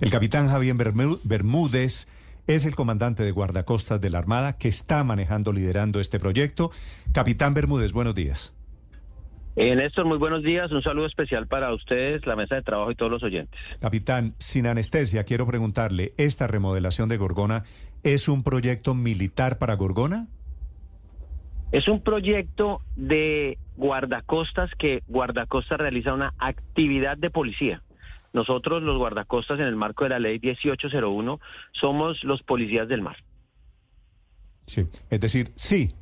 El capitán Javier Bermúdez es el comandante de guardacostas de la Armada que está manejando, liderando este proyecto. Capitán Bermúdez, buenos días. Eh, Néstor, muy buenos días. Un saludo especial para ustedes, la mesa de trabajo y todos los oyentes. Capitán, sin anestesia, quiero preguntarle, ¿esta remodelación de Gorgona es un proyecto militar para Gorgona? Es un proyecto de guardacostas que guardacostas realiza una actividad de policía. Nosotros, los guardacostas, en el marco de la ley 1801, somos los policías del mar. Sí, es decir, sí,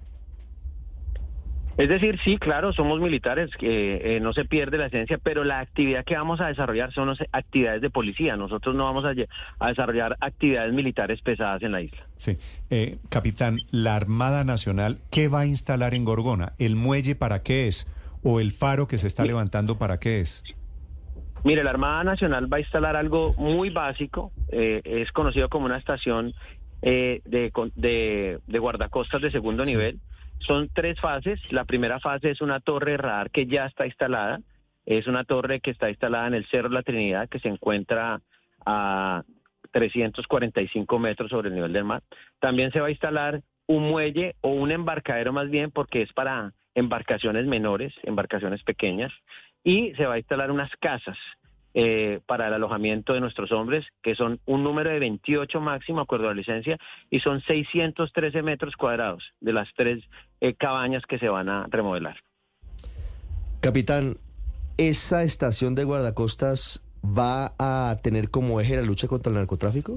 es decir, sí, claro, somos militares, que eh, no se pierde la esencia, pero la actividad que vamos a desarrollar son actividades de policía. Nosotros no vamos a, desarrollar actividades militares pesadas en la isla. Sí. Eh, capitán, la Armada Nacional, ¿qué va a instalar en Gorgona? ¿El muelle para qué es? ¿O el faro que se está levantando para qué es? Mire, la Armada Nacional va a instalar algo muy básico, eh, es conocido como una estación de, de, guardacostas de segundo nivel son tres fases. La primera fase es una torre radar que ya está instalada. Es una torre que está instalada en el Cerro de la Trinidad, que se encuentra a 345 metros sobre el nivel del mar. También se va a instalar un muelle o un embarcadero más bien, porque es para embarcaciones menores, embarcaciones pequeñas. Y se va a instalar unas casas eh, para el alojamiento de nuestros hombres, que son un número de 28 máximo, acuerdo a la licencia, y son 613 metros cuadrados de las tres eh, cabañas que se van a remodelar. Capitán, ¿esa estación de guardacostas va a tener como eje la lucha contra el narcotráfico?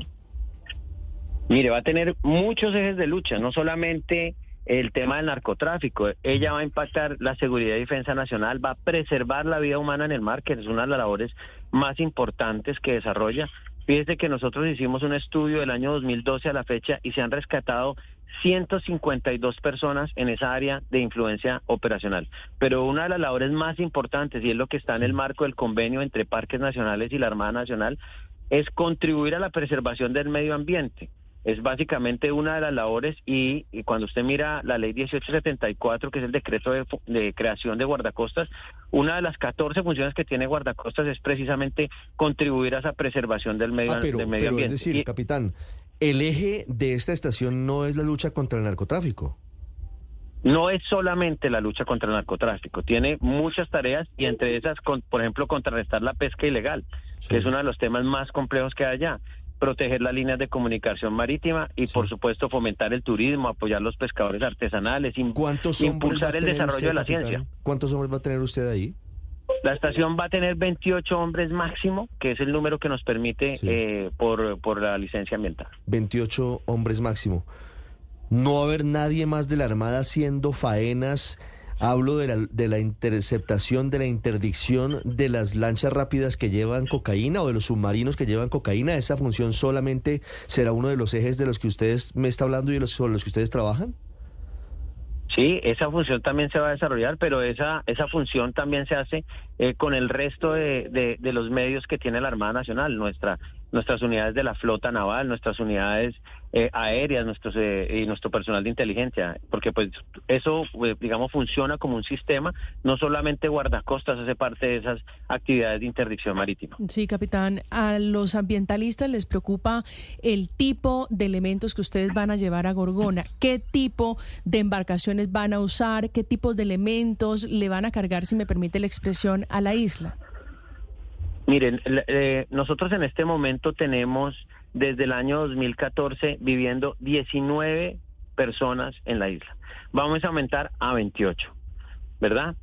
Mire, va a tener muchos ejes de lucha, no solamente el tema del narcotráfico. Ella va a impactar la seguridad y defensa nacional, va a preservar la vida humana en el mar, que es una de las labores más importantes que desarrolla. Fíjese que nosotros hicimos un estudio del año 2012 a la fecha y se han rescatado 152 personas en esa área de influencia operacional. Pero una de las labores más importantes, y es lo que está en el marco del convenio entre Parques Nacionales y la Armada Nacional, es contribuir a la preservación del medio ambiente es básicamente una de las labores y, cuando usted mira la ley 1874, que es el decreto de, creación de guardacostas, una de las 14 funciones que tiene guardacostas es precisamente contribuir a esa preservación del medio, ah, del medio ambiente. Es decir, capitán, el eje de esta estación no es la lucha contra el narcotráfico. No es solamente la lucha contra el narcotráfico, tiene muchas tareas y entre esas, por ejemplo, contrarrestar la pesca ilegal, que es uno de los temas más complejos que hay allá proteger las líneas de comunicación marítima y, por supuesto, fomentar el turismo, apoyar los pescadores artesanales, impulsar el desarrollo de la ciencia. ¿Cuántos hombres va a tener usted ahí? La estación va a tener 28 hombres máximo, que es el número que nos permite eh, por, por la licencia ambiental. 28 hombres máximo. ¿No va a haber nadie más de la Armada haciendo faenas Hablo de la, de la interceptación, de la interdicción de las lanchas rápidas que llevan cocaína o de los submarinos que llevan cocaína. ¿Esa función solamente será uno de los ejes de los que ustedes me está hablando y de los, sobre los que ustedes trabajan? Sí, esa función también se va a desarrollar, pero esa, esa función también se hace eh, con el resto de, de, de, los medios que tiene la Armada Nacional. Nuestra nuestras unidades de la flota naval, nuestras unidades eh, aéreas, nuestros eh, y nuestro personal de inteligencia, porque pues eso, eh, digamos, funciona como un sistema, no solamente guardacostas hace parte de esas actividades de interdicción marítima. Sí, capitán, a los ambientalistas les preocupa el tipo de elementos que ustedes van a llevar a Gorgona, qué tipo de embarcaciones van a usar, qué tipos de elementos le van a cargar, si me permite la expresión, a la isla. Miren, eh, nosotros en este momento tenemos desde el año 2014 viviendo 19 personas en la isla. Vamos a aumentar a 28, ¿verdad?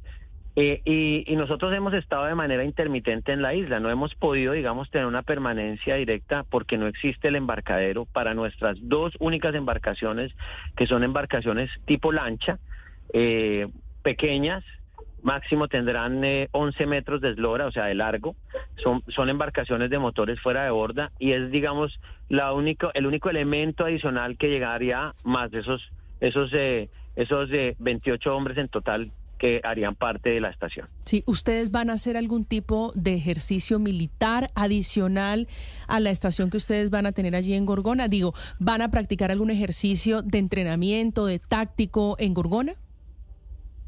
Eh, y, nosotros hemos estado de manera intermitente en la isla, no hemos podido, digamos, tener una permanencia directa porque no existe el embarcadero para nuestras dos únicas embarcaciones, que son embarcaciones tipo lancha, eh, pequeñas, máximo tendrán 11 eh, metros de eslora, o sea, de largo. Son, son embarcaciones de motores fuera de borda y es, digamos, la único, el único elemento adicional que llegaría más de esos, esos, eh, esos eh, 28 hombres en total que harían parte de la estación. Sí, ¿ustedes van a hacer algún tipo de ejercicio militar adicional a la estación que ustedes van a tener allí en Gorgona? Digo, ¿van a practicar algún ejercicio de entrenamiento, de táctico en Gorgona?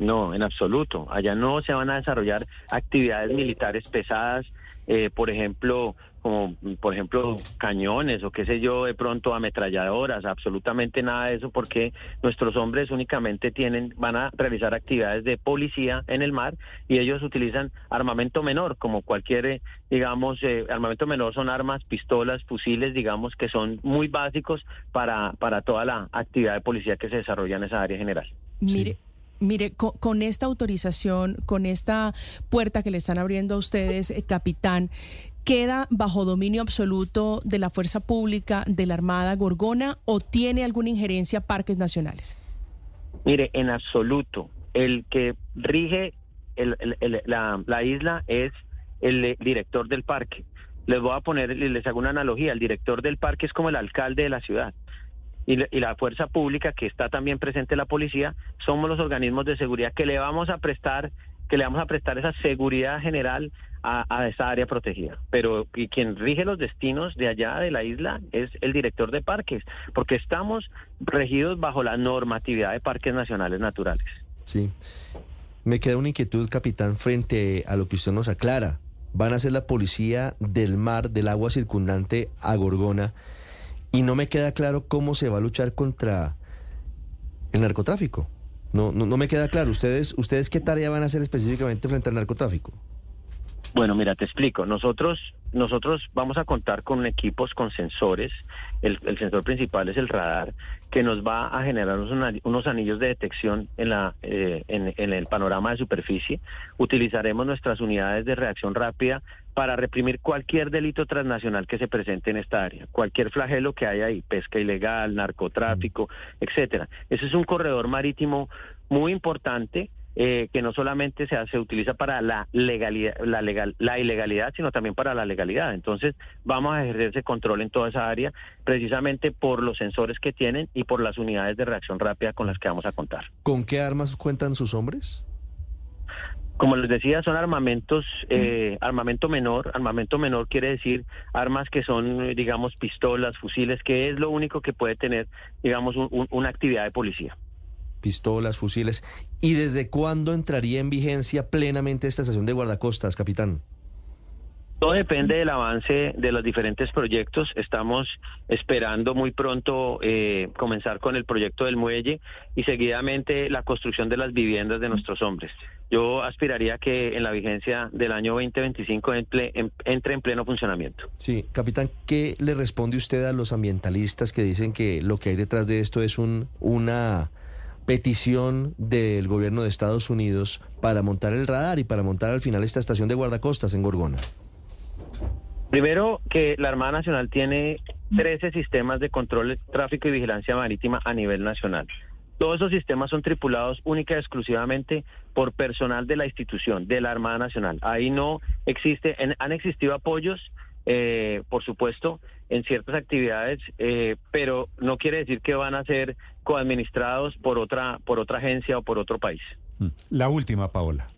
No, en absoluto. Allá no se van a desarrollar actividades militares pesadas. eh, por ejemplo, como por ejemplo cañones o qué sé yo, de pronto ametralladoras, absolutamente nada de eso porque nuestros hombres únicamente tienen, van a realizar actividades de policía en el mar y ellos utilizan armamento menor, como cualquier, eh, digamos, eh, armamento menor son armas, pistolas, fusiles, digamos, que son muy básicos para, para toda la actividad de policía que se desarrolla en esa área general. Mire. Mire, con, esta autorización, con esta puerta que le están abriendo a ustedes, eh, capitán, ¿queda bajo dominio absoluto de la fuerza pública de la Armada Gorgona o tiene alguna injerencia parques nacionales? Mire, en absoluto. El que rige la, la isla es el director del parque. Les voy a poner, les hago una analogía. El director del parque es como el alcalde de la ciudad y, la fuerza pública que está también presente la policía somos los organismos de seguridad que le vamos a prestar que le vamos a prestar esa seguridad general a, esa área protegida. Pero y quien rige los destinos de allá de la isla es el director de parques, porque estamos regidos bajo la normatividad de parques nacionales naturales. Sí. Me queda una inquietud, capitán, frente a lo que usted nos aclara. Van a ser la policía del mar, del agua circundante a Gorgona y no me queda claro cómo se va a luchar contra el narcotráfico. No, no, no me queda claro. ¿Ustedes, ¿Ustedes qué tarea van a hacer específicamente frente al narcotráfico? Bueno, mira, te explico. Nosotros, nosotros vamos a contar con equipos con sensores. El, sensor principal es el radar, que nos va a generar unos, anillos de detección en, la, eh, en, en el panorama de superficie. Utilizaremos nuestras unidades de reacción rápida para reprimir cualquier delito transnacional que se presente en esta área, cualquier flagelo que haya ahí, pesca ilegal, narcotráfico, etcétera. Ese es un corredor marítimo muy importante eh, que no solamente se, se utiliza para la legalidad, la legal, la ilegalidad, sino también para la legalidad. Entonces, vamos a ejercer ese control en toda esa área, precisamente por los sensores que tienen y por las unidades de reacción rápida con las que vamos a contar. ¿Con qué armas cuentan sus hombres? Como les decía, son armamentos, eh, armamento menor. Armamento menor quiere decir armas que son, digamos, pistolas, fusiles, que es lo único que puede tener, digamos, una actividad de policía pistolas, fusiles. ¿Y desde cuándo entraría en vigencia plenamente esta estación de guardacostas, capitán? Todo depende del avance de los diferentes proyectos. Estamos esperando muy pronto eh, comenzar con el proyecto del muelle y seguidamente la construcción de las viviendas de nuestros hombres. Yo aspiraría que en la vigencia del año 2025 entre en pleno funcionamiento. Sí, capitán, ¿qué le responde usted a los ambientalistas que dicen que lo que hay detrás de esto es un, una petición del gobierno de Estados Unidos para montar el radar y para montar al final esta estación de guardacostas en Gorgona? Primero, que la Armada Nacional tiene 13 sistemas de control de tráfico y vigilancia marítima a nivel nacional. Todos esos sistemas son tripulados única y exclusivamente por personal de la institución, de la Armada Nacional. Ahí no existe, han existido apoyos eh, por supuesto, en ciertas actividades, eh, pero no quiere decir que van a ser coadministrados por otra, por otra agencia o por otro país. Mm. La última, Paola.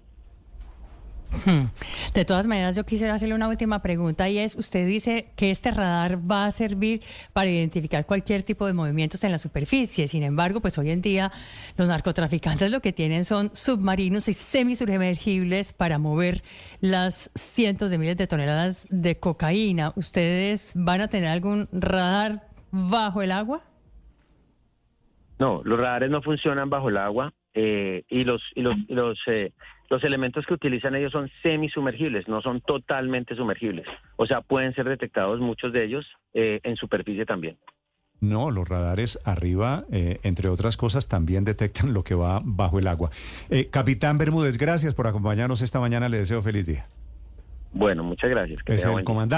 Hmm. De todas maneras, yo quisiera hacerle una última pregunta y es, usted dice que este radar va a servir para identificar cualquier tipo de movimientos en la superficie. Sin embargo, pues hoy en día los narcotraficantes lo que tienen son submarinos y semisumergibles para mover las cientos de miles de toneladas de cocaína. ¿Ustedes van a tener algún radar bajo el agua? No, los radares no funcionan bajo el agua eh, y los, y los, eh, los elementos que utilizan ellos son semisumergibles, no son totalmente sumergibles. O sea, pueden ser detectados muchos de ellos eh, en superficie también. No, los radares arriba, eh, entre otras cosas, también detectan lo que va bajo el agua. Eh, Capitán Bermúdez, gracias por acompañarnos esta mañana. Le deseo feliz día. Bueno, muchas gracias. es el comandante.